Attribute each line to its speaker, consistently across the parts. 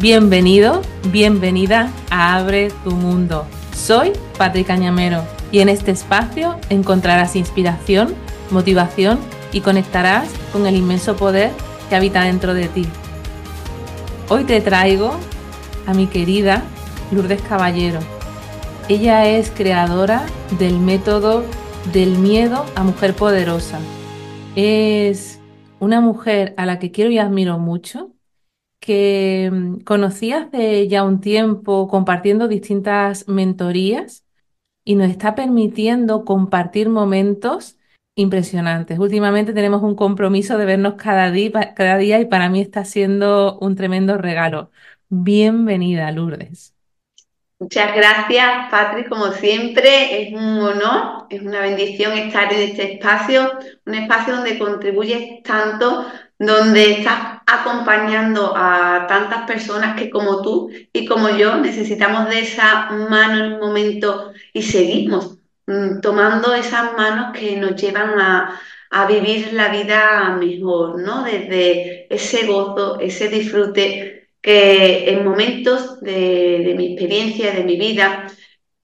Speaker 1: Bienvenido, bienvenida a Abre tu Mundo. Soy Patrick Cañamero y en este espacio encontrarás inspiración, motivación y conectarás con el inmenso poder que habita dentro de ti. Hoy te traigo a mi querida Lourdes Caballero. Ella es creadora del método del miedo a mujer poderosa. Es una mujer a la que quiero y admiro mucho que mm, conocí hace ya un tiempo compartiendo distintas mentorías y nos está permitiendo compartir momentos impresionantes. Últimamente tenemos un compromiso de vernos cada día, cada día y para mí está siendo un tremendo regalo. Bienvenida, Lourdes.
Speaker 2: Muchas gracias, Patrick. Como siempre, es un honor, es una bendición estar en este espacio, un espacio donde contribuyes tanto donde estás acompañando a tantas personas que como tú y como yo necesitamos de esa mano en un momento y seguimos mm, tomando esas manos que nos llevan a, vivir la vida mejor, ¿no? Desde ese gozo, ese disfrute que en momentos de, de mi experiencia, de mi vida,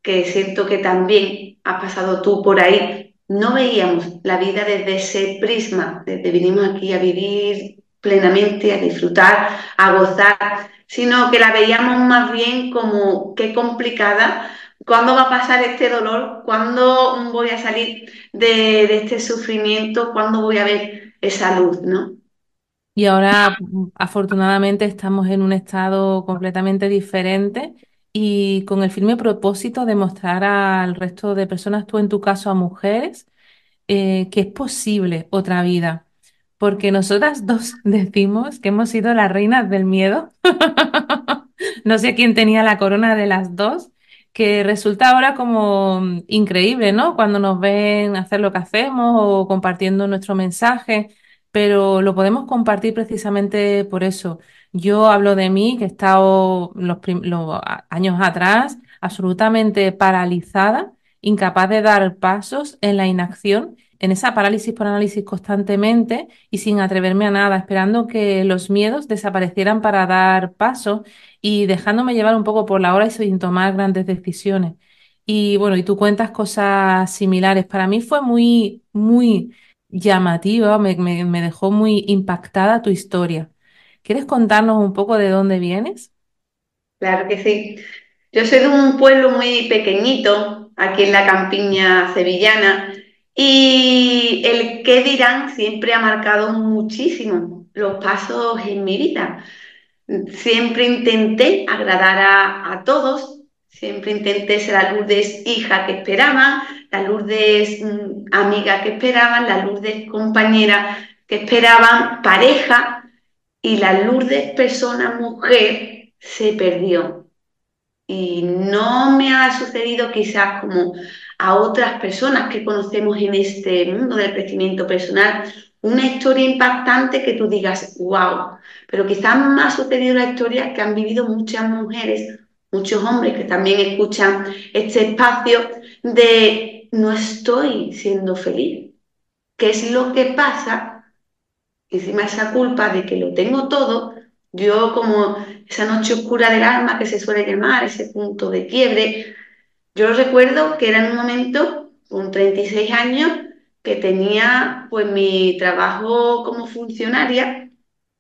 Speaker 2: que siento que también has pasado tú por ahí, no veíamos la vida desde ese prisma, desde vinimos aquí a vivir plenamente, a disfrutar, a gozar, sino que la veíamos más bien como qué complicada, cuándo va a pasar este dolor, cuándo voy a salir de, este sufrimiento, cuándo voy a ver esa luz, ¿no?
Speaker 1: Y ahora, afortunadamente, estamos en un estado completamente diferente y con el firme propósito de mostrar al resto de personas, tú en tu caso a mujeres, eh, que es posible otra vida. Porque nosotras dos decimos que hemos sido las reinas del miedo. no sé quién tenía la corona de las dos, que resulta ahora como increíble, ¿no? Cuando nos ven hacer lo que hacemos o compartiendo nuestro mensaje, pero lo podemos compartir precisamente por eso yo hablo de mí, que he estado los, años atrás absolutamente paralizada, incapaz de dar pasos en la inacción, en esa parálisis por análisis constantemente y sin atreverme a nada, esperando que los miedos desaparecieran para dar paso y dejándome llevar un poco por la hora y sin tomar grandes decisiones. Y bueno, y tú cuentas cosas similares. Para mí fue muy, muy llamativa, me dejó muy impactada tu historia. ¿Quieres contarnos un poco de dónde vienes?
Speaker 2: Claro que sí. Yo soy de un pueblo muy pequeñito, aquí en la campiña sevillana, y el qué dirán siempre ha marcado muchísimo los pasos en mi vida. Siempre intenté agradar a, todos, siempre intenté ser la Lourdes hija que esperaban, la Lourdes mm, amiga que esperaban, la Lourdes compañera que esperaban, pareja, y la Lourdes persona mujer se perdió. Y no me ha sucedido quizás como a otras personas que conocemos en este mundo del crecimiento personal, una historia impactante que tú digas, wow, pero quizás me ha sucedido la historia que han vivido muchas mujeres, muchos hombres que también escuchan este espacio de no estoy siendo feliz. ¿Qué es lo que pasa encima esa culpa de que lo tengo todo, yo como esa noche oscura del alma que se suele llamar, ese punto de quiebre, yo recuerdo que era en un momento, con 36 años, que tenía pues mi trabajo como funcionaria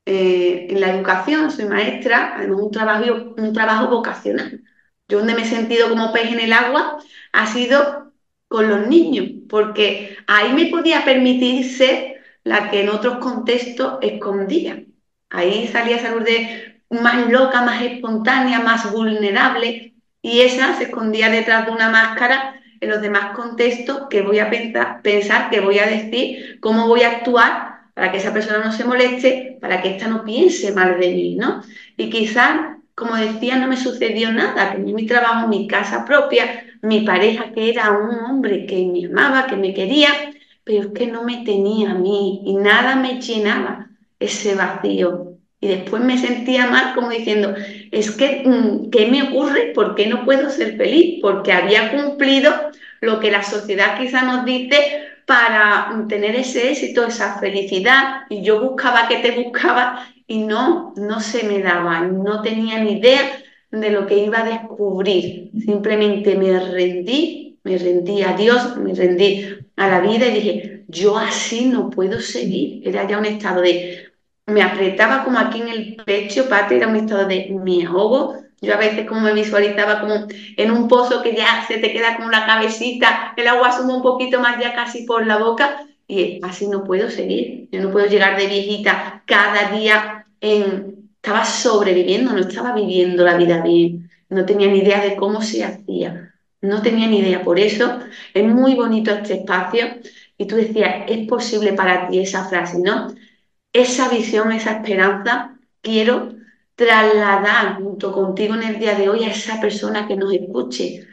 Speaker 2: eh, en la educación, soy maestra, además un trabajo, un trabajo vocacional. Yo donde me he sentido como pez en el agua ha sido con los niños, porque ahí me podía permitir ser la que en otros contextos escondía. Ahí salía esa de más loca, más espontánea, más vulnerable, y esa se escondía detrás de una máscara en los demás contextos que voy a pensar, pensar, que voy a decir, cómo voy a actuar para que esa persona no se moleste, para que ésta no piense mal de mí, ¿no? Y quizás, como decía, no me sucedió nada, tenía mi trabajo, mi casa propia, mi pareja que era un hombre que me amaba, que me quería, pero es que no me tenía a mí y nada me llenaba ese vacío. Y después me sentía mal como diciendo, es que, mm, ¿qué me ocurre? ¿Por qué no puedo ser feliz? Porque había cumplido lo que la sociedad quizá nos dice, para tener ese éxito, esa felicidad. Y yo buscaba que te buscaba y no, no se me daba, no tenía ni idea de lo que iba a descubrir. Simplemente me rendí, me rendí a Dios, me rendí a la vida y dije, yo así no puedo seguir. Era ya un estado de, me apretaba como aquí en el pecho, Pati, era un estado de, me ahogo. Yo a veces como me visualizaba como en un pozo que ya se te queda como la cabecita, el agua suma un poquito más ya casi por la boca y así no puedo seguir. Yo no puedo llegar de viejita cada día en... Estaba sobreviviendo, no estaba viviendo la vida bien. No tenía ni idea de cómo se hacía. No tenía ni idea. Por eso es muy bonito este espacio. Y tú decías, es posible para ti esa frase, ¿no? Esa visión, esa esperanza, quiero trasladar junto contigo en el día de hoy a esa persona que nos escuche,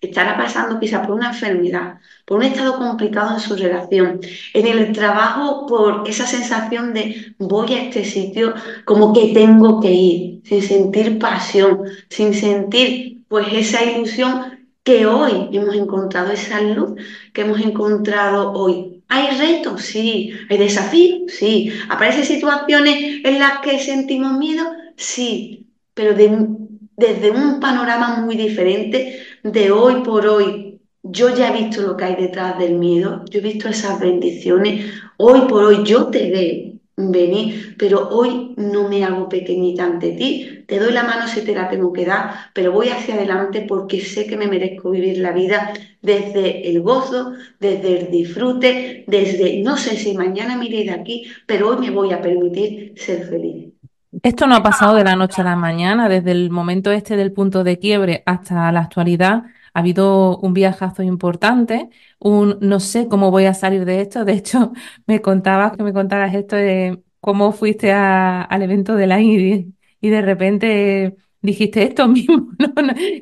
Speaker 2: estará pasando quizás por una enfermedad, por un estado complicado en su relación, en el trabajo por esa sensación de voy a este sitio como que tengo que ir, sin sentir pasión, sin sentir pues esa ilusión que hoy hemos encontrado, esa luz que hemos encontrado hoy. ¿Hay retos? Sí. ¿Hay desafíos? Sí. ¿Aparecen situaciones en las que sentimos miedo? Sí. Pero desde un panorama muy diferente de hoy por hoy, yo ya he visto lo que hay detrás del miedo, yo he visto esas bendiciones, hoy por hoy yo te veo venir, pero hoy no me hago pequeñita ante ti, te doy la mano si te la tengo que dar, pero voy hacia adelante porque sé que me merezco vivir la vida desde el gozo, desde el disfrute, desde no sé si mañana me iré de aquí, pero hoy me voy a permitir ser feliz.
Speaker 1: Esto no ha pasado de la noche a la mañana, desde el momento este del punto de quiebre hasta la actualidad. Ha habido un viajazo importante, un no sé cómo voy a salir de esto. De hecho, me contabas que me contaras esto de cómo fuiste al evento de la IDI y de repente dijiste esto mismo,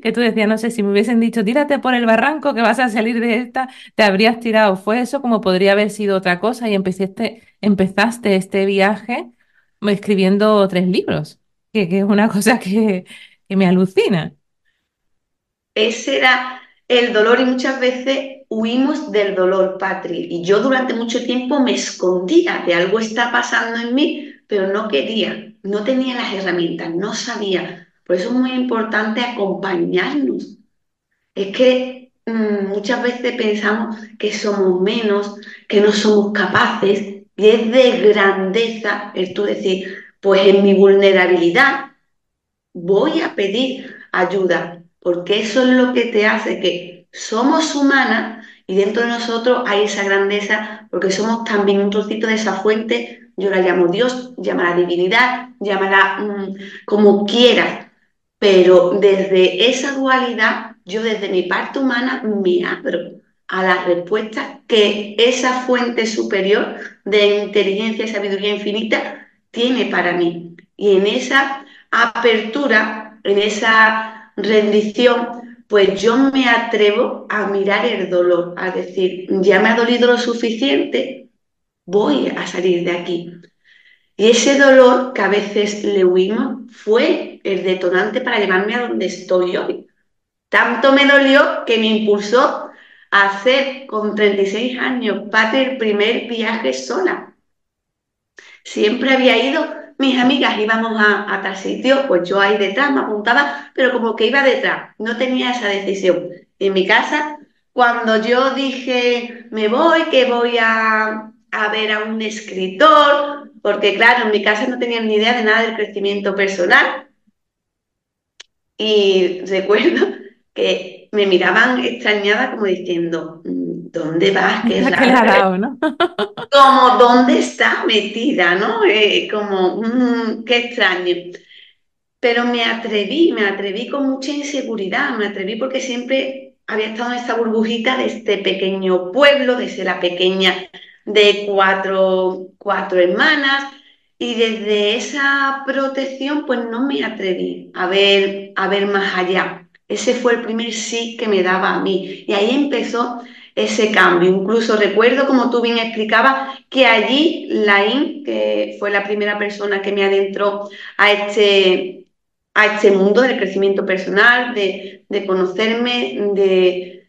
Speaker 1: que tú decías, no sé, si me hubiesen dicho, tírate por el barranco que vas a salir de esta, te habrías tirado. Fue eso como podría haber sido otra cosa y empezaste, empezaste este viaje escribiendo tres libros, que, es una cosa que, me alucina.
Speaker 2: Ese era el dolor y muchas veces huimos del dolor, Patri. Y yo durante mucho tiempo me escondía de algo está pasando en mí, pero no quería, no tenía las herramientas, no sabía. Por eso es muy importante acompañarnos. Es que mm, muchas veces pensamos que somos menos, que no somos capaces, y es de grandeza el tú decir, pues en mi vulnerabilidad voy a pedir ayuda, porque eso es lo que te hace que somos humanas y dentro de nosotros hay esa grandeza, porque somos también un trocito de esa fuente, yo la llamo Dios, llámala divinidad, llámala mm, como quieras, pero desde esa dualidad, yo desde mi parte humana me abro a la respuesta que esa fuente superior de inteligencia y sabiduría infinita tiene para mí. Y en esa apertura, en esa rendición, pues yo me atrevo a mirar el dolor, a decir, ya me ha dolido lo suficiente, voy a salir de aquí. Y ese dolor que a veces le huimos fue el detonante para llevarme a donde estoy hoy. Tanto me dolió que me impulsó hacer con 36 años parte del primer viaje sola. Siempre había ido, mis amigas íbamos a, a tal sitio, pues yo ahí detrás me apuntaba, pero como que iba detrás, no tenía esa decisión. En mi casa, cuando yo dije, me voy, que voy a, a ver a un escritor, porque claro, en mi casa no tenían ni idea de nada del crecimiento personal. Y recuerdo que me miraban extrañada como diciendo, mm, ¿dónde vas?
Speaker 1: ¿Qué es la ¿no?
Speaker 2: como, ¿dónde está metida? ¿no? Eh, como, mm, qué extraño. Pero me atreví, me atreví con mucha inseguridad, me atreví porque siempre había estado en esta burbujita de este pequeño pueblo, de ser la pequeña de cuatro, cuatro hermanas, y desde esa protección pues no me atreví a ver, a ver más allá. Ese fue el primer sí que me daba a mí. Y ahí empezó ese cambio. Incluso recuerdo, como tú bien explicabas, que allí Laín, que fue la primera persona que me adentró a este, a este mundo del crecimiento personal, de, de conocerme, de,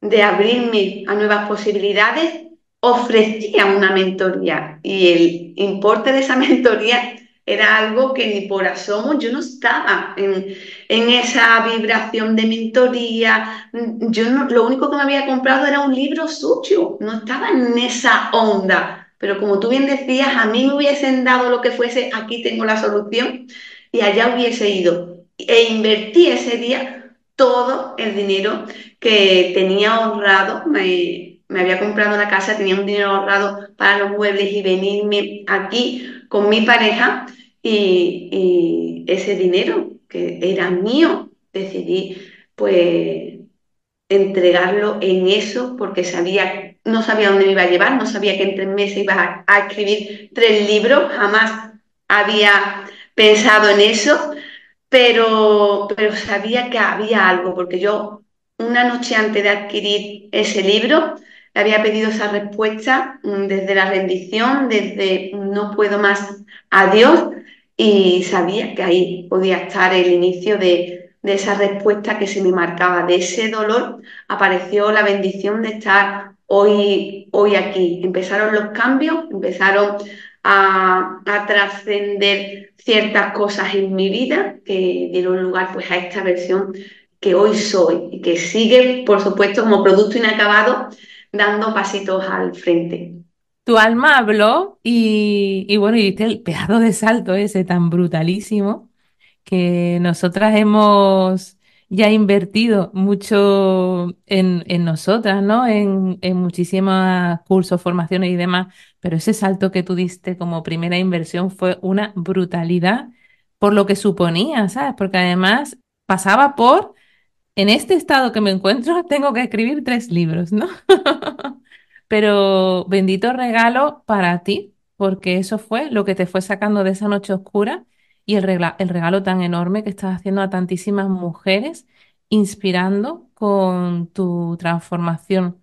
Speaker 2: de abrirme a nuevas posibilidades, ofrecía una mentoría y el importe de esa mentoría era algo que ni por asomo yo no estaba en, en esa vibración de mentoría. Yo lo único que me había comprado era un libro suyo, no estaba en esa onda. Pero como tú bien decías, a mí me hubiesen dado lo que fuese, aquí tengo la solución y allá hubiese ido. E invertí ese día todo el dinero que tenía ahorrado. Me había comprado la casa, tenía un dinero ahorrado para los muebles y venirme aquí con mi pareja y, ese dinero que era mío, decidí pues entregarlo en eso porque sabía, no sabía dónde me iba a llevar, no sabía que en tres meses iba a, a escribir tres libros, jamás había pensado en eso, pero, pero sabía que había algo, porque yo una noche antes de adquirir ese libro le había pedido esa respuesta mm, desde la rendición, desde no puedo más a Dios y sabía que ahí podía estar el inicio de, de esa respuesta que se me marcaba, de ese dolor apareció la bendición de estar hoy, hoy aquí. Empezaron los cambios, empezaron a, a trascender ciertas cosas en mi vida que dieron lugar pues a esta versión que hoy soy y que sigue, por supuesto, como producto inacabado, dando pasitos al frente.
Speaker 1: Tu alma habló y, bueno, y diste el pedazo de salto ese tan brutalísimo que nosotras hemos ya invertido mucho en, en nosotras, ¿no? En, en muchísimos cursos, formaciones y demás, pero ese salto que tú diste como primera inversión fue una brutalidad por lo que suponía, ¿sabes? Porque además pasaba por, en este estado que me encuentro, tengo que escribir tres libros, ¿no? Pero bendito regalo para ti, porque eso fue lo que te fue sacando de esa noche oscura y el, el regalo tan enorme que estás haciendo a tantísimas mujeres, inspirando con tu transformación.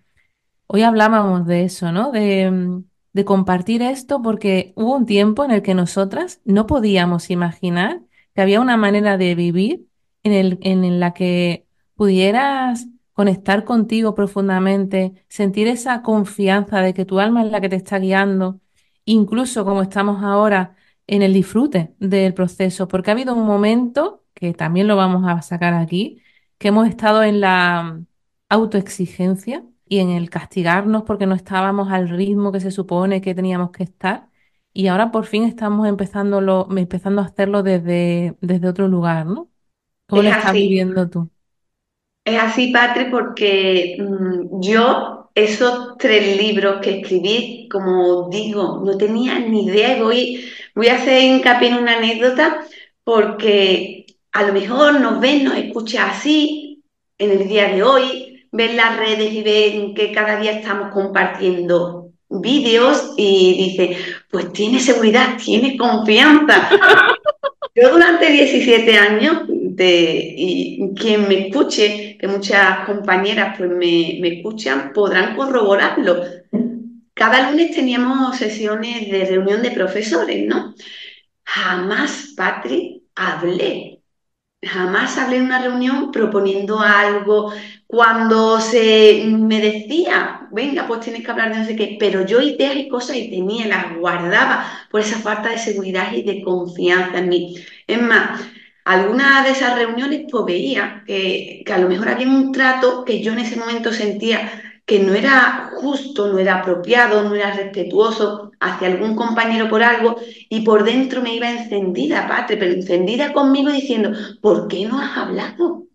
Speaker 1: Hoy hablábamos de eso, ¿no? De, de compartir esto porque hubo un tiempo en el que nosotras no podíamos imaginar que había una manera de vivir en el, en la que pudieras conectar contigo profundamente, sentir esa confianza de que tu alma es la que te está guiando, incluso como estamos ahora en el disfrute del proceso, porque ha habido un momento, que también lo vamos a sacar aquí, que hemos estado en la autoexigencia y en el castigarnos porque no estábamos al ritmo que se supone que teníamos que estar. Y ahora por fin estamos empezándolo, empezando a hacerlo desde, desde otro lugar, ¿no? ¿Cómo
Speaker 2: Es
Speaker 1: lo estás
Speaker 2: así.
Speaker 1: viviendo tú?
Speaker 2: Es así, Patri, porque mm, yo esos tres libros que escribí, como digo, no tenía ni idea y voy, voy a hacer hincapié en una anécdota porque a lo mejor nos ven, nos escucha así en el día de hoy, ven las redes y ven que cada día estamos compartiendo vídeos y dice, pues tiene seguridad, tiene confianza. Yo durante 17 años, de, y quien me escuche, que muchas compañeras pues me, me escuchan, podrán corroborarlo. Cada lunes teníamos sesiones de reunión de profesores, ¿no? Jamás, Patri, hablé Jamás hablé en una reunión proponiendo algo. Cuando se me decía, venga, pues tienes que hablar de no sé qué, pero yo ideas y cosas y tenía, las guardaba por esa falta de seguridad y de confianza en mí. Es más, algunas de esas reuniones pues veía que, que a lo mejor había un trato que yo en ese momento sentía que no era justo, no era apropiado, no era respetuoso hacia algún compañero por algo y por dentro me iba encendida, Patri, pero encendida conmigo diciendo, ¿por qué no has hablado?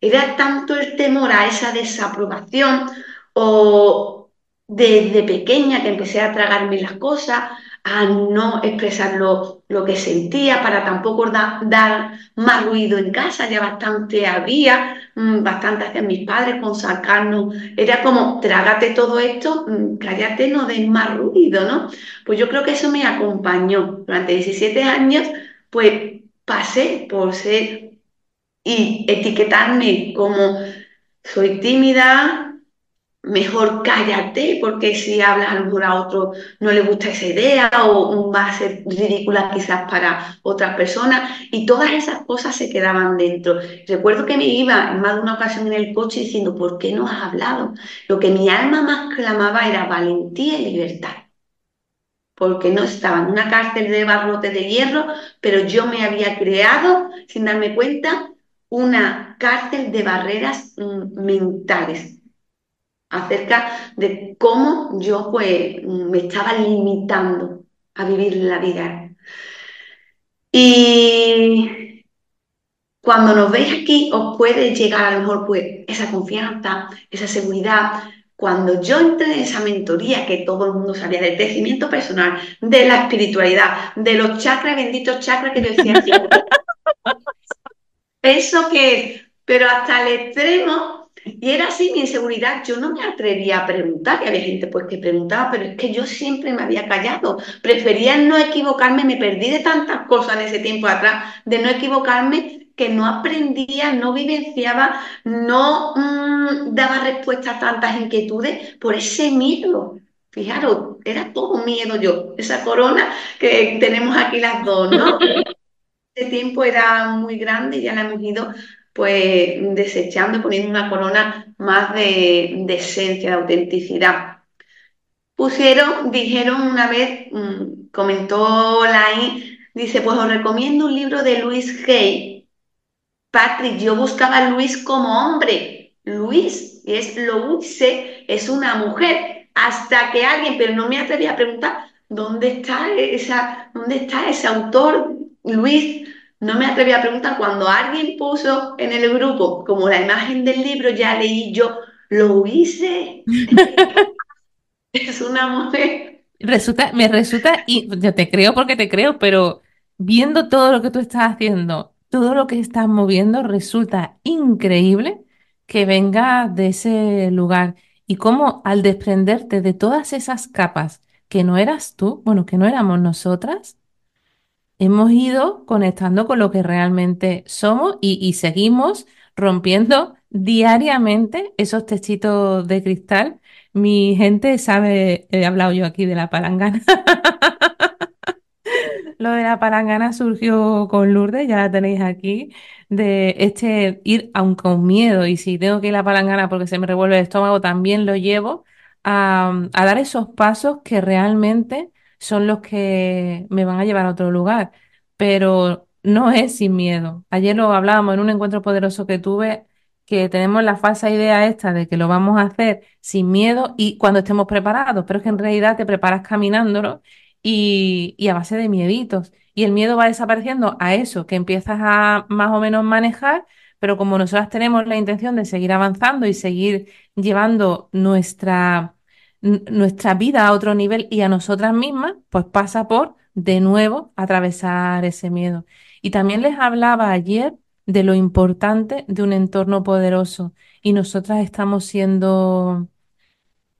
Speaker 2: Era tanto el temor a esa desaprobación o desde pequeña que empecé a tragarme las cosas, a no expresar lo, que sentía para tampoco da- dar más ruido en casa, ya bastante había, mm, bastante hacían mis padres con sacarnos, era como, trágate todo esto, mm, cállate, no des más ruido, ¿no? Pues yo creo que eso me acompañó. Durante 17 años, pues pasé por ser y etiquetarme como soy tímida, mejor cállate, porque si hablas a lo mejor a otro no le gusta esa idea o va a ser ridícula quizás para otras personas y todas esas cosas se quedaban dentro. Recuerdo que me iba en más de una ocasión en el coche diciendo, ¿por qué no has hablado? Lo que mi alma más clamaba era valentía y libertad. Porque no estaba en una cárcel de barrote de hierro, pero yo me había creado, sin darme cuenta, una cárcel de barreras mm, mentales acerca de cómo yo pues me estaba limitando a vivir la vida. Y cuando nos veis aquí os puede llegar a lo mejor pues esa confianza, esa seguridad. Cuando yo entré en esa mentoría que todo el mundo sabía del crecimiento personal, de la espiritualidad, de los chakras, benditos chakras que yo decía, ¿eso que es? Pero hasta el extremo y era así mi inseguridad, yo no me atrevía a preguntar, y había gente pues que preguntaba, pero es que yo siempre me había callado, prefería no equivocarme, me perdí de tantas cosas en ese tiempo atrás, de no equivocarme, que no aprendía, no vivenciaba, no mmm, daba respuesta a tantas inquietudes por ese miedo. Fijaros, era todo miedo yo, esa corona que tenemos aquí las dos, ¿no? Ese tiempo era muy grande, ya la hemos ido pues desechando poniendo una corona más de, esencia, de autenticidad. Pusieron, dijeron una vez, mm, comentó Lai, dice, pues os recomiendo un libro de Luis Hay. Patrick, yo buscaba a Luis como hombre. Luis, es lo hice, es una mujer. Hasta que alguien, pero no me atreví a preguntar, ¿dónde está, esa, ¿dónde está ese autor, Luis? No me atreví a preguntar, cuando alguien puso en el grupo como la imagen del libro, ya leí yo, lo hice. es una mujer.
Speaker 1: Resulta, me resulta, y yo te creo porque te creo, pero viendo todo lo que tú estás haciendo, todo lo que estás moviendo, resulta increíble que venga de ese lugar. Y cómo al desprenderte de todas esas capas que no eras tú, bueno, que no éramos nosotras, hemos ido conectando con lo que realmente somos y, seguimos rompiendo diariamente esos techitos de cristal. Mi gente sabe, he hablado yo aquí de la palangana. Lo de la palangana surgió con Lourdes, ya la tenéis aquí, de este ir aunque con miedo y si tengo que ir a la palangana porque se me revuelve el estómago, también lo llevo a, dar esos pasos que realmente son los que me van a llevar a otro lugar, pero no es sin miedo. Ayer lo hablábamos en un encuentro poderoso que tuve, que tenemos la falsa idea esta de que lo vamos a hacer sin miedo y cuando estemos preparados, pero es que en realidad te preparas caminándolo y, y a base de mieditos. Y el miedo va desapareciendo a eso que empiezas a más o menos manejar, pero como nosotras tenemos la intención de seguir avanzando y seguir llevando nuestra nuestra vida a otro nivel y a nosotras mismas, pues pasa por, de nuevo, atravesar ese miedo. Y también les hablaba ayer de lo importante de un entorno poderoso y nosotras estamos siendo,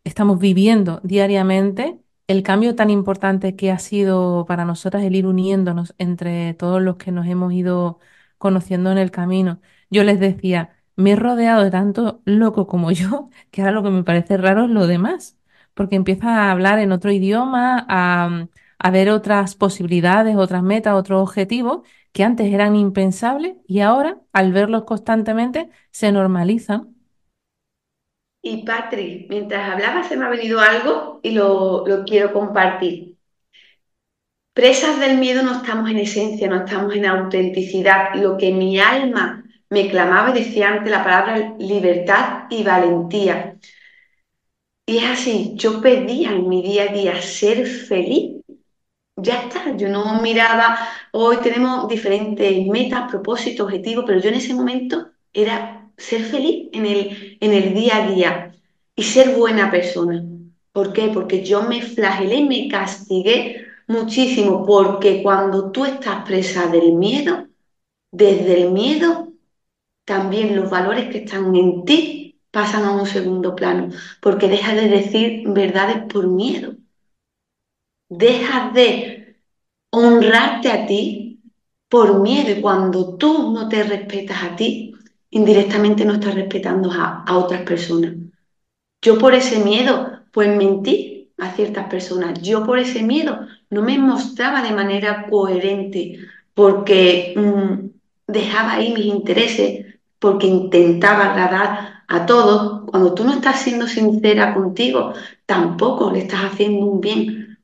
Speaker 1: estamos viviendo diariamente el cambio tan importante que ha sido para nosotras el ir uniéndonos entre todos los que nos hemos ido conociendo en el camino. Yo les decía, me he rodeado de tanto loco como yo, que ahora lo que me parece raro es lo demás porque empieza a hablar en otro idioma, a, ver otras posibilidades, otras metas, otros objetivos que antes eran impensables y ahora, al verlos constantemente, se normalizan.
Speaker 2: Y Patri, mientras hablaba se me ha venido algo y lo, lo quiero compartir. Presas del miedo no estamos en esencia, no estamos en autenticidad. Lo que mi alma me clamaba y decía ante la palabra libertad y valentía. Y es así, yo pedía en mi día a día ser feliz. Ya está, yo no miraba, hoy tenemos diferentes metas, propósitos, objetivos, pero yo en ese momento era ser feliz en el, en el día a día y ser buena persona. ¿Por qué? Porque yo me flagelé y me castigué muchísimo, porque cuando tú estás presa del miedo, desde el miedo, también los valores que están en ti pasan a un segundo plano, porque dejas de decir verdades por miedo. Dejas de honrarte a ti por miedo y cuando tú no te respetas a ti, indirectamente no estás respetando a, otras personas. Yo por ese miedo, pues mentí a ciertas personas. Yo por ese miedo no me mostraba de manera coherente porque mm, dejaba ahí mis intereses, porque intentaba agradar a todos. Cuando tú no estás siendo sincera contigo, tampoco le estás haciendo un bien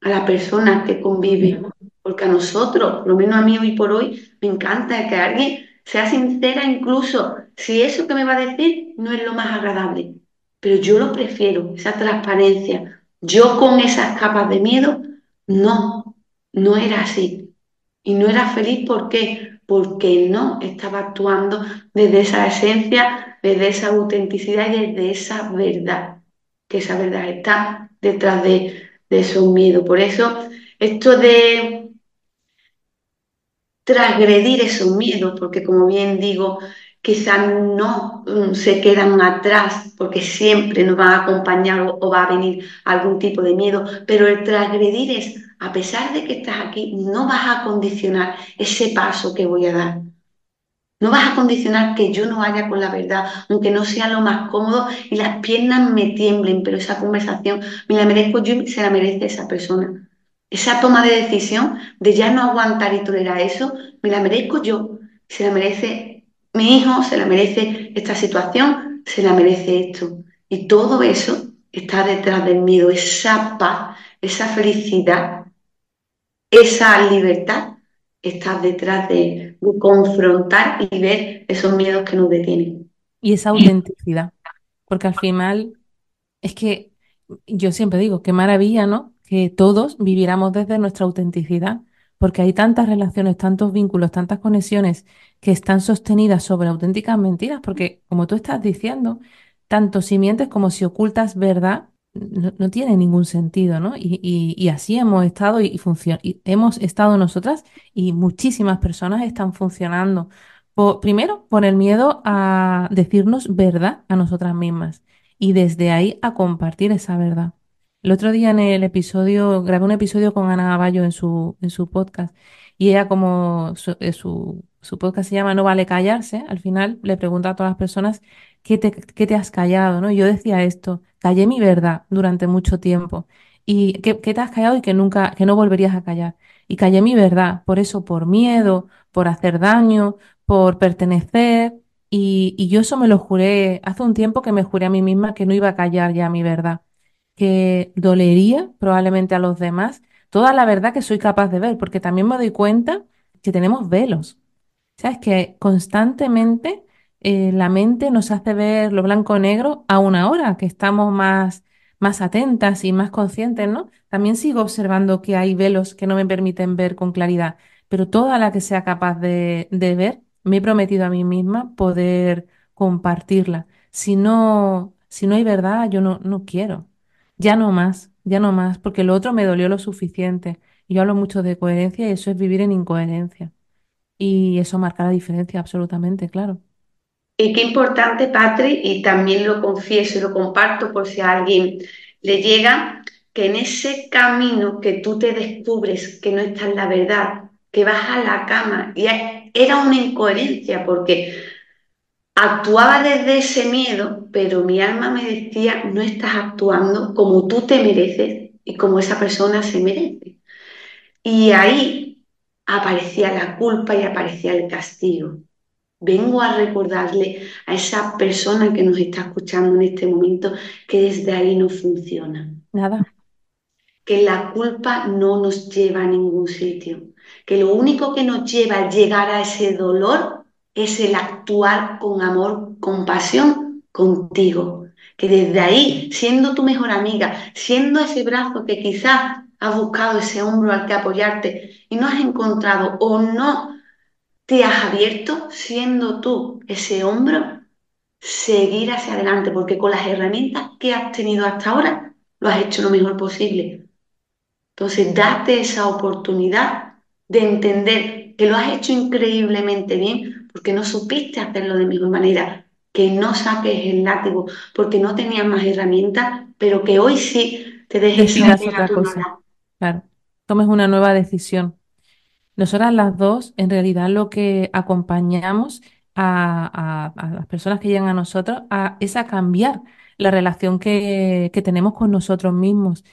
Speaker 2: a la persona que convive. Porque a nosotros, lo menos a mí hoy por hoy, me encanta que alguien sea sincera incluso si eso que me va a decir no es lo más agradable. Pero yo lo prefiero, esa transparencia. Yo con esas capas de miedo, no, no era así. Y no era feliz, ¿por qué? Porque no estaba actuando desde esa esencia, desde esa autenticidad y desde esa verdad, que esa verdad está detrás de, esos miedos. Por eso, esto de transgredir esos miedos, porque como bien digo, quizás no um, se quedan atrás porque siempre nos va a acompañar o, o, va a venir algún tipo de miedo, pero el transgredir es, a pesar de que estás aquí, no vas a condicionar ese paso que voy a dar. No vas a condicionar que yo no vaya con la verdad, aunque no sea lo más cómodo y las piernas me tiemblen, pero esa conversación me la merezco yo y se la merece esa persona. Esa toma de decisión de ya no aguantar y tolerar eso, me la merezco yo, se la merece mi hijo, se la merece esta situación, se la merece esto. Y todo eso está detrás del miedo, esa paz, esa felicidad, esa libertad está detrás de, de confrontar y ver esos miedos que nos detienen.
Speaker 1: Y esa autenticidad, porque al final es que yo siempre digo, qué maravilla, ¿no? Que todos viviéramos desde nuestra autenticidad, porque hay tantas relaciones, tantos vínculos, tantas conexiones que están sostenidas sobre auténticas mentiras, porque como tú estás diciendo, tanto si mientes como si ocultas verdad, no, tiene ningún sentido, ¿no? Y, así hemos estado y, y funcion- hemos estado nosotras y muchísimas personas están funcionando. Primero, por el miedo a decirnos verdad a nosotras mismas y desde ahí a compartir esa verdad. El otro día en el episodio, grabé un episodio con Ana Bayo en su, en su podcast y ella como su, eh, su, su podcast se llama No vale callarse, al final le pregunta a todas las personas ¿qué te, qué te has callado? ¿no? Y yo decía esto, callé mi verdad durante mucho tiempo y ¿qué, qué te has callado y que nunca, que no volverías a callar? Y callé mi verdad, por eso, por miedo, por hacer daño, por pertenecer. Y, y yo eso me lo juré, hace un tiempo que me juré a mí misma que no iba a callar ya mi verdad, que dolería probablemente a los demás toda la verdad que soy capaz de ver, porque también me doy cuenta que tenemos velos. ¿Sabes? Que constantemente eh, la mente nos hace ver lo blanco-negro a una hora, que estamos más, más atentas y más conscientes, ¿no? También sigo observando que hay velos que no me permiten ver con claridad, pero toda la que sea capaz de, de ver, me he prometido a mí misma poder compartirla. Si no, si no hay verdad, yo no, no quiero. Ya no más, ya no más, porque lo otro me dolió lo suficiente. Yo hablo mucho de coherencia y eso es vivir en incoherencia. Y eso marca la diferencia, absolutamente, claro.
Speaker 2: Y qué importante, Patri, y también lo confieso y lo comparto por si a alguien le llega, que en ese camino que tú te descubres que no está en la verdad, que vas a la cama, y era una incoherencia porque actuaba desde ese miedo, pero mi alma me decía, no estás actuando como tú te mereces y como esa persona se merece. Y ahí aparecía la culpa y aparecía el castigo. Vengo a recordarle a esa persona que nos está escuchando en este momento que desde ahí no funciona,
Speaker 1: Nada,
Speaker 2: que la culpa no nos lleva a ningún sitio, que lo único que nos lleva a llegar a ese dolor es el actuar con amor, compasión contigo, que desde ahí, siendo tu mejor amiga, siendo ese brazo que quizás has buscado ese hombro al que apoyarte y no has encontrado o no te has abierto siendo tú ese hombro, seguir hacia adelante, porque con las herramientas que has tenido hasta ahora, lo has hecho lo mejor posible. Entonces, date esa oportunidad de entender que lo has hecho increíblemente bien, porque no supiste hacerlo de mejor manera, que no saques el látigo, porque no tenías más herramientas, pero que hoy sí te dejes
Speaker 1: decidas otra cosa, claro. Tomes una nueva decisión. Nosotras las dos, en realidad, lo que acompañamos a, las personas que llegan a nosotros es a cambiar la relación que, que tenemos con nosotros mismos.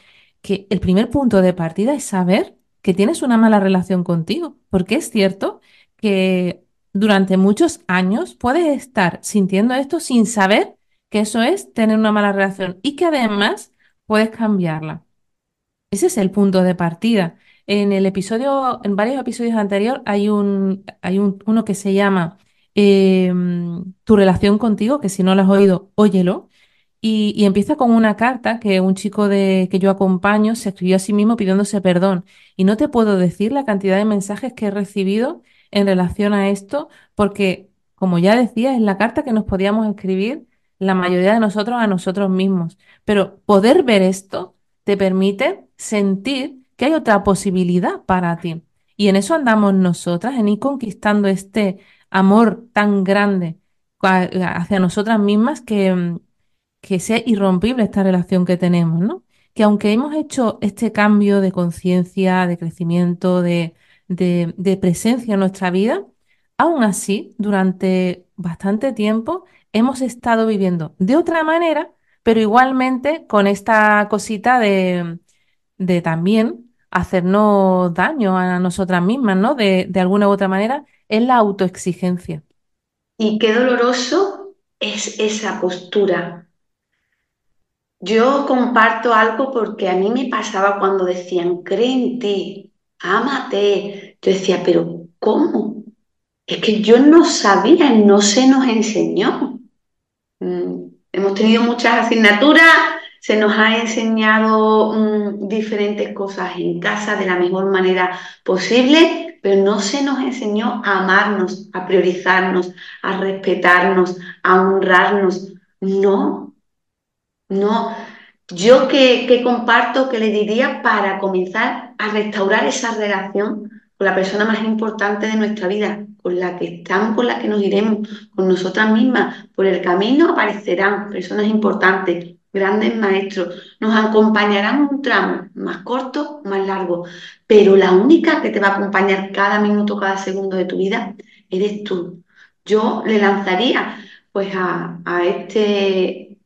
Speaker 1: Que el primer punto de partida es saber que tienes una mala relación contigo, porque es cierto que durante muchos años puedes estar sintiendo esto sin saber que eso es tener una mala relación y que además puedes cambiarla. Ese es el punto de partida. En el episodio, en varios episodios anteriores hay un, hay un, uno que se llama eh, Tu relación contigo, que si no lo has oído, óyelo. Y, y empieza con una carta que un chico de, que yo acompaño se escribió a sí mismo pidiéndose perdón. Y no te puedo decir la cantidad de mensajes que he recibido en relación a esto, porque, como ya decía, es la carta que nos podíamos escribir la mayoría de nosotros a nosotros mismos. Pero poder ver esto te permite sentir que hay otra posibilidad para ti. Y en eso andamos nosotras, en ir conquistando este amor tan grande hacia nosotras mismas que, que sea irrompible esta relación que tenemos, ¿no? Que aunque hemos hecho este cambio de conciencia, de crecimiento, de, de, de presencia en nuestra vida, aún así, durante bastante tiempo hemos estado viviendo de otra manera, pero igualmente con esta cosita de, de también hacernos daño a nosotras mismas, ¿no? De, alguna u otra manera, es la autoexigencia.
Speaker 2: Y qué doloroso es esa postura. Yo comparto algo porque a mí me pasaba cuando decían, cree en ti, ámate. Yo decía, pero ¿cómo? Es que yo no sabía, no se nos enseñó. Mm, hemos tenido muchas asignaturas, se nos ha enseñado mm, diferentes cosas en casa de la mejor manera posible, pero no se nos enseñó a amarnos, a priorizarnos, a respetarnos, a honrarnos. No, no. Yo que, que comparto, que le diría para comenzar a restaurar esa relación con la persona más importante de nuestra vida, con la que estamos, con la que nos iremos, con nosotras mismas. Por el camino aparecerán personas importantes, grandes maestros, nos acompañarán un tramo más corto, más largo, pero la única que te va a acompañar cada minuto, cada segundo de tu vida, eres tú. Yo le lanzaría pues a, a este,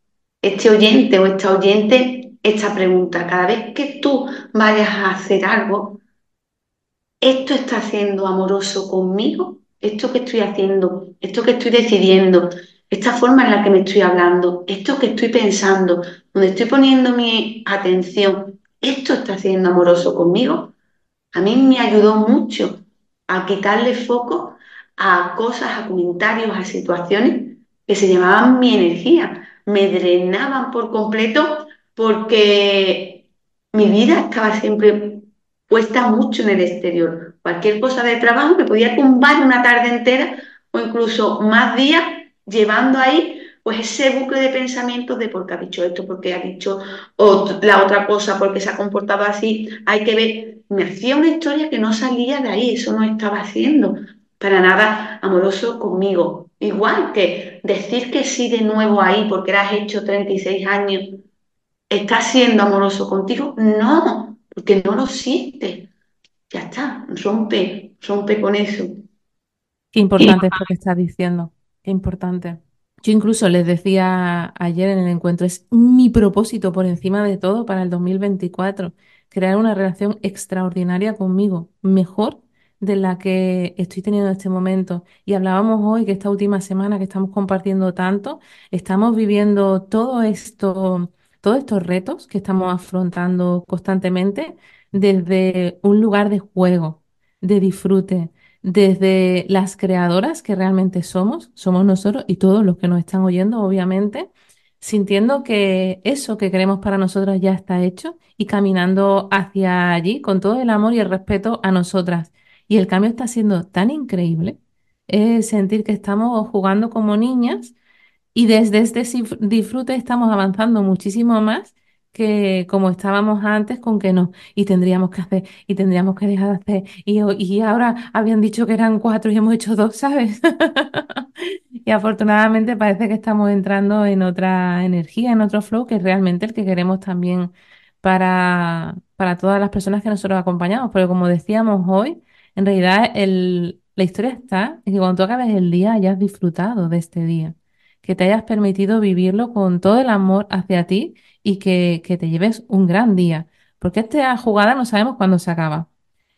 Speaker 2: este oyente o esta oyente esta pregunta. Cada vez que tú vayas a hacer algo, ¿esto está siendo amoroso conmigo? ¿Esto que estoy haciendo? ¿Esto que estoy decidiendo? Esta forma en la que me estoy hablando, esto que estoy pensando, donde estoy poniendo mi atención, esto está siendo amoroso conmigo. A mí me ayudó mucho a quitarle foco a cosas, a comentarios, a situaciones que se llamaban mi energía, me drenaban por completo porque mi vida estaba siempre puesta mucho en el exterior. Cualquier cosa de trabajo me podía tumbar una tarde entera o incluso más días llevando ahí pues ese bucle de pensamientos de por qué ha dicho esto, por qué ha dicho la otra cosa, por qué se ha comportado así, hay que ver, me hacía una historia que no salía de ahí, eso no estaba haciendo para nada amoroso conmigo. Igual que decir que sí de nuevo ahí porque has hecho 36 años, ¿estás siendo amoroso contigo? No, porque no lo sientes. Ya está, rompe, rompe con eso.
Speaker 1: Qué importante es lo que estás diciendo. Importante. Yo incluso les decía ayer en el encuentro, es mi propósito por encima de todo para el 2024, crear una relación extraordinaria conmigo, mejor de la que estoy teniendo en este momento. Y hablábamos hoy que esta última semana que estamos compartiendo tanto, estamos viviendo todo esto, todos estos retos que estamos afrontando constantemente desde un lugar de juego, de disfrute desde las creadoras que realmente somos, somos nosotros y todos los que nos están oyendo, obviamente, sintiendo que eso que queremos para nosotras ya está hecho y caminando hacia allí con todo el amor y el respeto a nosotras. Y el cambio está siendo tan increíble, es sentir que estamos jugando como niñas y desde este disfrute estamos avanzando muchísimo más que como estábamos antes con que no, y tendríamos que hacer, y tendríamos que dejar de hacer, y, y ahora habían dicho que eran cuatro y hemos hecho dos, ¿sabes? y afortunadamente parece que estamos entrando en otra energía, en otro flow, que es realmente el que queremos también para, para todas las personas que nosotros acompañamos, porque como decíamos hoy, en realidad el, la historia está en que cuando tú acabes el día hayas disfrutado de este día que te hayas permitido vivirlo con todo el amor hacia ti y que, te lleves un gran día, porque esta jugada no sabemos cuándo se acaba.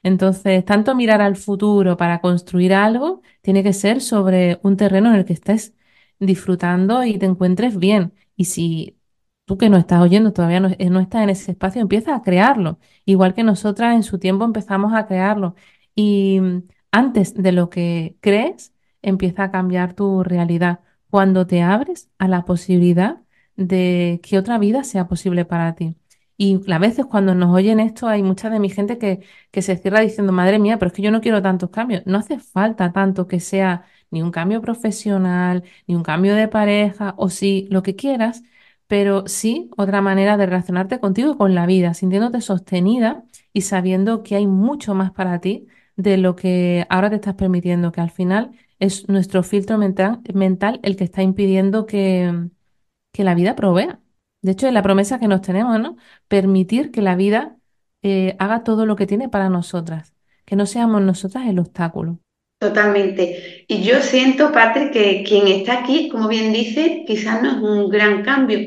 Speaker 1: Entonces, tanto mirar al futuro para construir algo, tiene que ser sobre un terreno en el que estés disfrutando y te encuentres bien. Y si tú que no estás oyendo todavía no, eh, no estás en ese espacio, empieza a crearlo, igual que nosotras en su tiempo empezamos a crearlo. Y mm, antes de lo que crees, empieza a cambiar tu realidad cuando te abres a la posibilidad de que otra vida sea posible para ti. Y a veces cuando nos oyen esto, hay mucha de mi gente que, que se cierra diciendo, madre mía, pero es que yo no quiero tantos cambios. No hace falta tanto que sea ni un cambio profesional, ni un cambio de pareja, o sí, lo que quieras, pero sí otra manera de relacionarte contigo y con la vida, sintiéndote sostenida y sabiendo que hay mucho más para ti de lo que ahora te estás permitiendo, que al final es nuestro filtro mental, mental el que está impidiendo que, que la vida provea. De hecho, es la promesa que nos tenemos, ¿no? Permitir que la vida eh, haga todo lo que tiene para nosotras, que no seamos nosotras el obstáculo.
Speaker 2: Totalmente. Y yo siento, Patrick, que quien está aquí, como bien dice, quizás no es un gran cambio,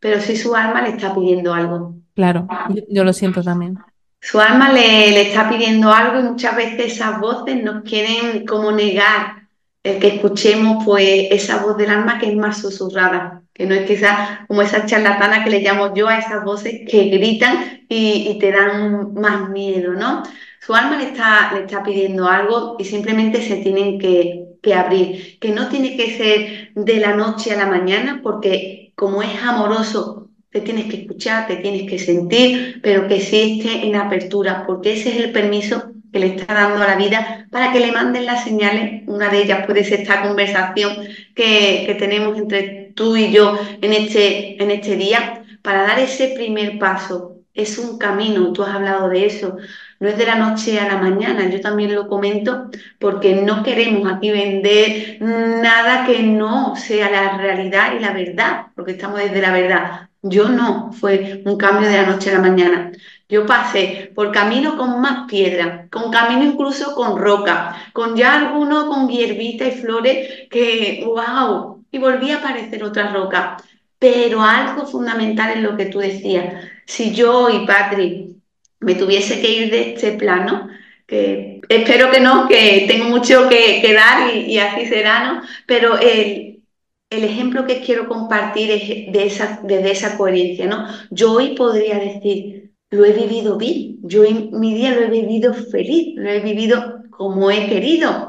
Speaker 2: pero sí su alma le está pidiendo algo.
Speaker 1: Claro, yo, yo lo siento también.
Speaker 2: Su alma le, le está pidiendo algo y muchas veces esas voces nos quieren como negar el que escuchemos pues esa voz del alma que es más susurrada, que no es quizás como esa charlatana que le llamo yo a esas voces que gritan y, y te dan más miedo, ¿no? Su alma le está, le está pidiendo algo y simplemente se tienen que, que abrir, que no tiene que ser de la noche a la mañana, porque como es amoroso, te tienes que escuchar, te tienes que sentir, pero que esté en apertura, porque ese es el permiso que le está dando a la vida para que le manden las señales. Una de ellas puede ser esta conversación que, que tenemos entre tú y yo en este, en este día, para dar ese primer paso. Es un camino, tú has hablado de eso, no es de la noche a la mañana, yo también lo comento porque no queremos aquí vender nada que no sea la realidad y la verdad, porque estamos desde la verdad. Yo no, fue un cambio de la noche a la mañana. Yo pasé por camino con más piedra, con camino incluso con roca, con ya alguno con hierbita y flores que, wow, y volví a aparecer otra roca. Pero algo fundamental es lo que tú decías. Si yo y Patrick me tuviese que ir de este plano, que espero que no, que tengo mucho que, dar y, y, así será, ¿no? Pero el, el, ejemplo que quiero compartir es de esa, desde esa coherencia, ¿no? Yo hoy podría decir, lo he vivido bien, yo en mi día lo he vivido feliz, lo he vivido como he querido.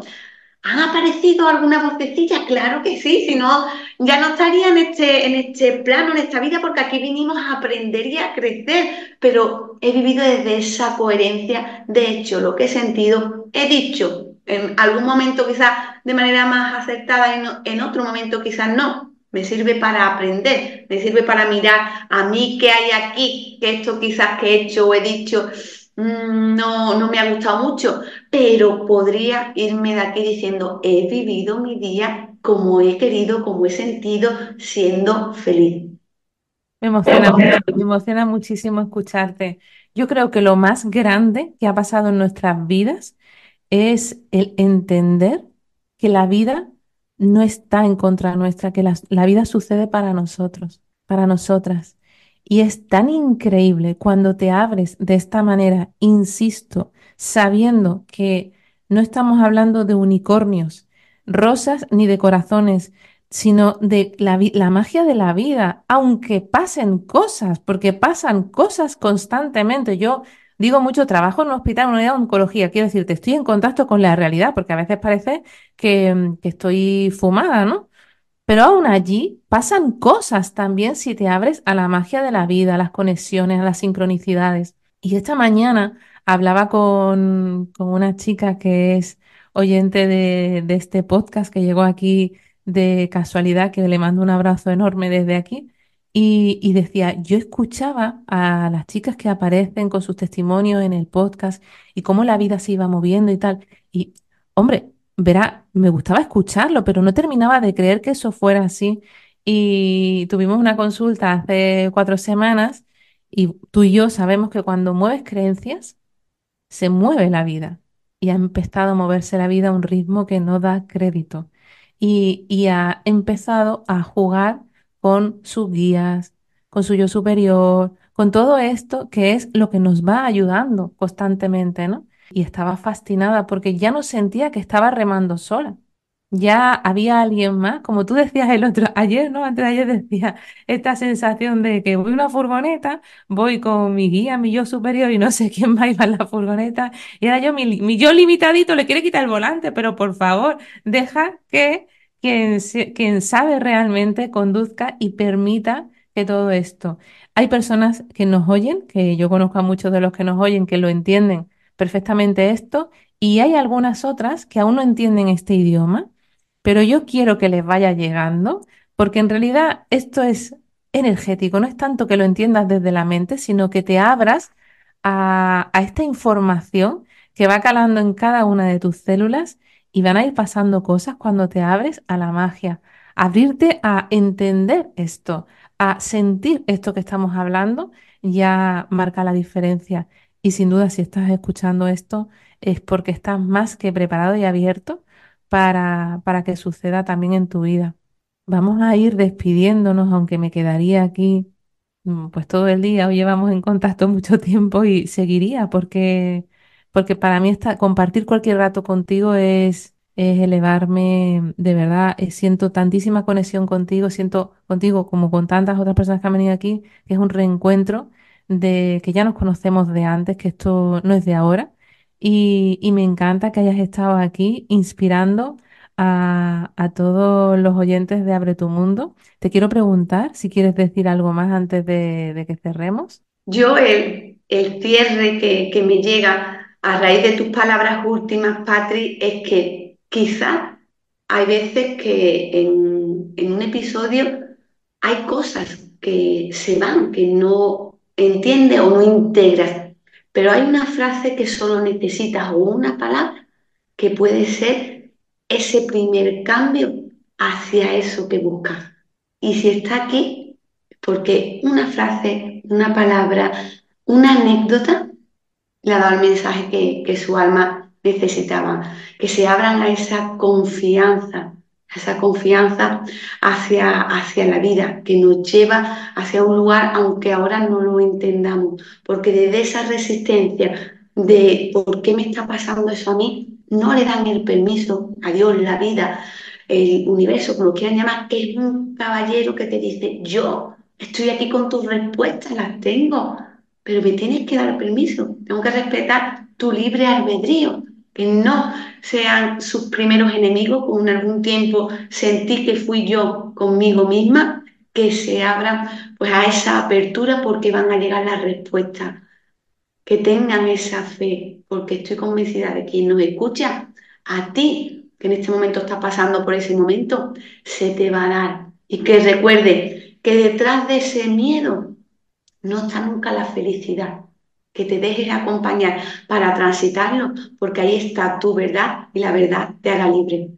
Speaker 2: ¿Han aparecido algunas vocecillas? Claro que sí, si no, ya no estaría en este, en este plano, en esta vida, porque aquí vinimos a aprender y a crecer, pero he vivido desde esa coherencia, de hecho, lo que he sentido, he dicho, en algún momento quizás de manera más acertada, en, en otro momento quizás no, me sirve para aprender, me sirve para mirar a mí qué hay aquí, que esto quizás que he hecho o he dicho Mm, no, no me ha gustado mucho, pero podría irme de aquí diciendo, he vivido mi día como he querido, como he sentido, siendo feliz.
Speaker 1: Me emociona, me emociona muchísimo escucharte. Yo creo que lo más grande que ha pasado en nuestras vidas es el entender que la vida no está en contra nuestra, que la, la vida sucede para nosotros, para nosotras. Y es tan increíble cuando te abres de esta manera, insisto, sabiendo que no estamos hablando de unicornios, rosas ni de corazones, sino de la, la, magia de la vida, aunque pasen cosas, porque pasan cosas constantemente. Yo digo mucho trabajo en un hospital, en una unidad de oncología, quiero decirte, estoy en contacto con la realidad, porque a veces parece que, que estoy fumada, ¿no? Pero aún allí pasan cosas también si te abres a la magia de la vida, a las conexiones, a las sincronicidades. Y esta mañana hablaba con, con una chica que es oyente de, de, este podcast, que llegó aquí de casualidad, que le mando un abrazo enorme desde aquí. Y, decía, yo escuchaba a las chicas que aparecen con sus testimonios en el podcast y cómo la vida se iba moviendo y tal. Y, hombre, verá, me gustaba escucharlo, pero no terminaba de creer que eso fuera así. Y tuvimos una consulta hace cuatro semanas y tú y yo sabemos que cuando mueves creencias, se mueve la vida. Y ha empezado a moverse la vida a un ritmo que no da crédito. y ha empezado a jugar con sus guías, con su yo superior, con todo esto que es lo que nos va ayudando constantemente, ¿no? Y estaba fascinada porque ya no sentía que estaba remando sola. Ya había alguien más, como tú decías el otro, ayer, ¿no? Antes de ayer decía esta sensación de que voy a una furgoneta, voy con mi guía, mi yo superior y no sé quién va a ir en la furgoneta. Y ahora yo, mi, mi yo limitadito, le quiere quitar el volante, pero por favor, deja que quien, sabe realmente conduzca y permita que todo esto. Hay personas que nos oyen, que yo conozco a muchos de los que nos oyen, que lo entienden perfectamente esto, y hay algunas otras que aún no entienden este idioma pero yo quiero que les vaya llegando, porque en realidad esto es energético, no es tanto que lo entiendas desde la mente, sino que te abras a esta información que va calando en cada una de tus células y van a ir pasando cosas cuando te abres a la magia. Abrirte a entender esto, a sentir esto que estamos hablando, ya marca la diferencia. Y sin duda, si estás escuchando esto, es porque estás más que preparado y abierto para, para que suceda también en tu vida. Vamos a ir despidiéndonos, aunque me quedaría aquí mm, pues todo el día. Hoy llevamos en contacto mucho tiempo y seguiría porque, porque para mí está, compartir cualquier rato contigo es, elevarme, de verdad, eh, siento tantísima conexión contigo, siento contigo como con tantas otras personas que han venido aquí, que es un reencuentro de que ya nos conocemos de antes, que esto no es de ahora y, me encanta que hayas estado aquí inspirando a, todos los oyentes de Abre tu Mundo. Te quiero preguntar si quieres decir algo más antes de, que cerremos.
Speaker 2: Yo el, el cierre que, que me llega a raíz de tus palabras últimas, Patri, es que quizás hay veces que en, en un episodio hay cosas que se van, que no entiendes o no integras, pero hay una frase que solo necesitas o una palabra que puede ser ese primer cambio hacia eso que buscas. Y si está aquí, porque una frase, una palabra, una anécdota le ha dado el mensaje que, que su alma necesitaba, que se abran a esa confianza, a esa confianza hacia, hacia la vida, que nos lleva hacia un lugar, aunque ahora no lo entendamos, porque desde esa resistencia de por qué me está pasando eso a mí, no le dan el permiso a Dios, la vida, el universo, como lo quieran llamar, que es un caballero que te dice, yo estoy aquí con tus respuestas, las tengo, pero me tienes que dar permiso, tengo que respetar tu libre albedrío, que no sean sus primeros enemigos, como en algún tiempo sentí que fui yo conmigo misma, que se abran pues a esa apertura porque van a llegar las respuestas, que tengan esa fe, porque estoy convencida de que quien nos escucha, a ti, que en este momento estás pasando por ese momento, se te va a dar. Y que recuerde que detrás de ese miedo no está nunca la felicidad. Que te dejes acompañar para transitarlo, porque ahí está tu verdad y la verdad te hará libre.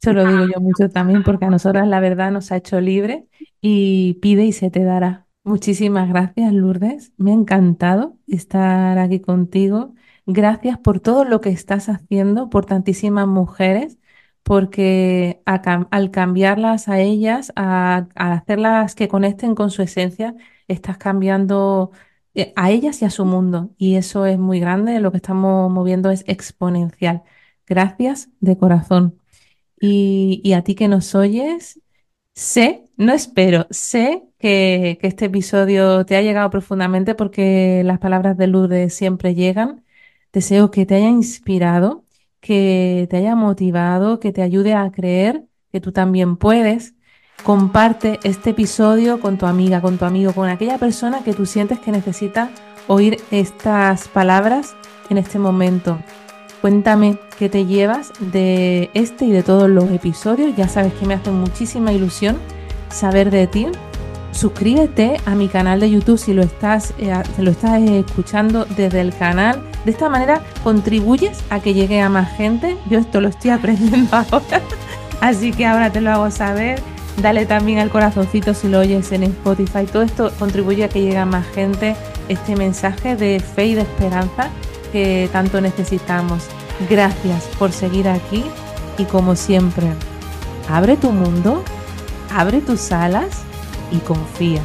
Speaker 1: Eso lo digo yo mucho también porque a nosotras la verdad nos ha hecho libre y pide y se te dará. Muchísimas gracias, Lourdes. Me ha encantado estar aquí contigo. Gracias por todo lo que estás haciendo por tantísimas mujeres, porque al cambiarlas a ellas, a, a hacerlas que conecten con su esencia, estás cambiando eh, a ellas y a su mundo. Y eso es muy grande. Lo que estamos moviendo es exponencial. Gracias de corazón. Y, y a ti que nos oyes, sé, no espero, sé que, que este episodio te ha llegado profundamente porque las palabras de Lourdes siempre llegan. Deseo que te haya inspirado, que te haya motivado, que te ayude a creer que tú también puedes. Comparte este episodio con tu amiga, con tu amigo, con aquella persona que tú sientes que necesita oír estas palabras en este momento. Cuéntame qué te llevas de este y de todos los episodios. Ya sabes que me hace muchísima ilusión saber de ti. Suscríbete a mi canal de YouTube si lo estás, eh, lo estás eh, escuchando desde el canal. De esta manera contribuyes a que llegue a más gente. Yo esto lo estoy aprendiendo ahora, así que ahora te lo hago saber. Dale también al corazoncito si lo oyes en Spotify. Todo esto contribuye a que llegue a más gente este mensaje de fe y de esperanza que tanto necesitamos. Gracias por seguir aquí y como siempre, Abre tu mundo, abre tus alas y confía.